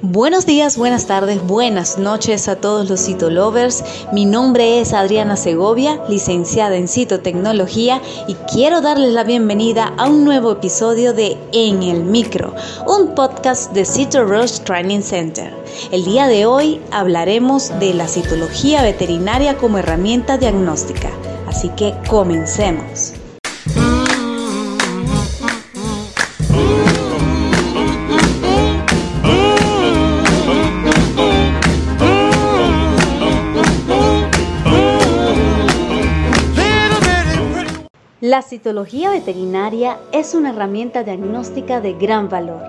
Buenos días, buenas tardes, buenas noches a todos los citolovers. Mi nombre es Adriana Segovia, licenciada en citotecnología y quiero darles la bienvenida a un nuevo episodio de En el Micro, un podcast de CitoRush Training Center. El día de hoy hablaremos de la citología veterinaria como herramienta diagnóstica, así que comencemos. La citología veterinaria es una herramienta diagnóstica de gran valor,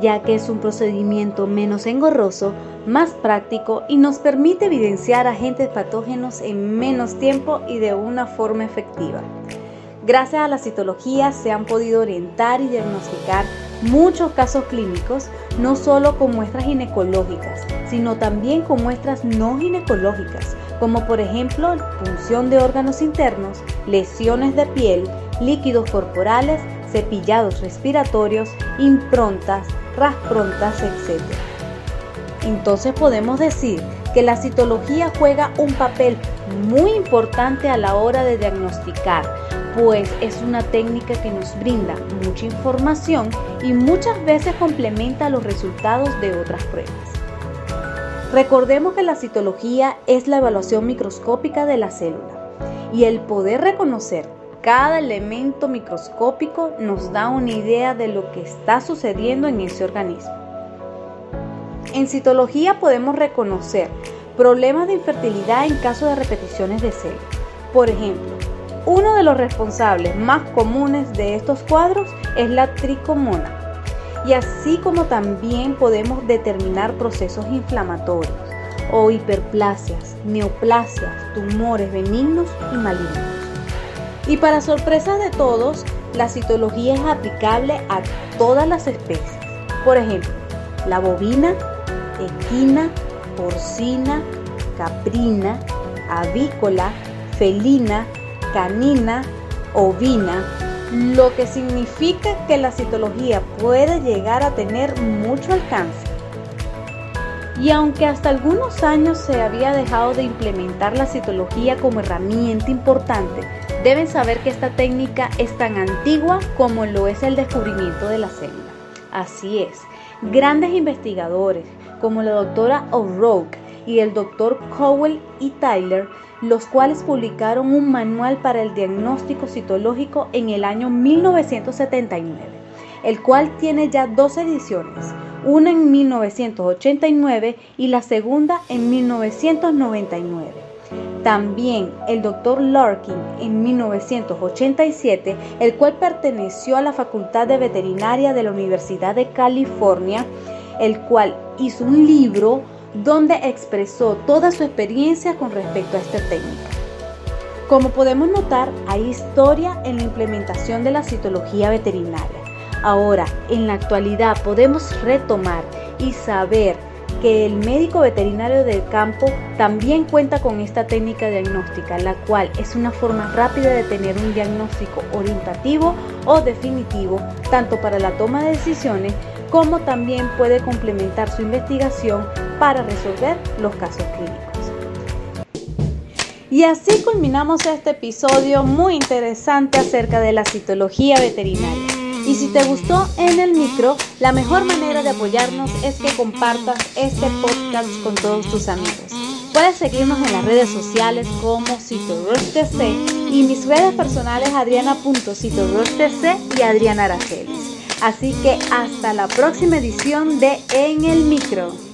ya que es un procedimiento menos engorroso, más práctico y nos permite evidenciar agentes patógenos en menos tiempo y de una forma efectiva. Gracias a la citología se han podido orientar y diagnosticar muchos casos clínicos, no solo con muestras ginecológicas, sino también con muestras no ginecológicas, como por ejemplo punción de órganos internos, lesiones de piel, líquidos corporales, cepillados respiratorios, improntas, rasprontas, etc. Entonces podemos decir que la citología juega un papel muy importante a la hora de diagnosticar, pues es una técnica que nos brinda mucha información y muchas veces complementa los resultados de otras pruebas. Recordemos que la citología es la evaluación microscópica de la célula y el poder reconocer cada elemento microscópico nos da una idea de lo que está sucediendo en ese organismo. En citología podemos reconocer problemas de infertilidad en caso de repeticiones de células. Por ejemplo, uno de los responsables más comunes de estos cuadros es la tricomona, y así como también podemos determinar procesos inflamatorios o hiperplasias, neoplasias, tumores benignos y malignos. Y para sorpresa de todos, la citología es aplicable a todas las especies. Por ejemplo, la bovina, equina, porcina, caprina, avícola, felina, canina, ovina, lo que significa que la citología puede llegar a tener mucho alcance. Y aunque hasta algunos años se había dejado de implementar la citología como herramienta importante, deben saber que esta técnica es tan antigua como lo es el descubrimiento de la célula. Así es, grandes investigadores como la doctora O'Rourke y el doctor Cowell y Tyler los cuales publicaron un manual para el diagnóstico citológico en el año 1979, el cual tiene ya dos ediciones, una en 1989 y la segunda en 1999. También el doctor Larkin en 1987, el cual perteneció a la Facultad de Veterinaria de la Universidad de California, el cual hizo un libro donde expresó toda su experiencia con respecto a esta técnica. Como podemos notar, hay historia en la implementación de la citología veterinaria. Ahora, en la actualidad podemos retomar y saber que el médico veterinario del campo también cuenta con esta técnica diagnóstica, la cual es una forma rápida de tener un diagnóstico orientativo o definitivo, tanto para la toma de decisiones como también puede complementar su investigación para resolver los casos clínicos. Y así culminamos este episodio muy interesante acerca de la citología veterinaria. Y si te gustó en el micro, la mejor manera de apoyarnos es que compartas este podcast con todos tus amigos. Puedes seguirnos en las redes sociales como CitoRushTC y mis redes personales adriana.citorushtc y Adriana Aracelis. Así que hasta la próxima edición de En el Micro.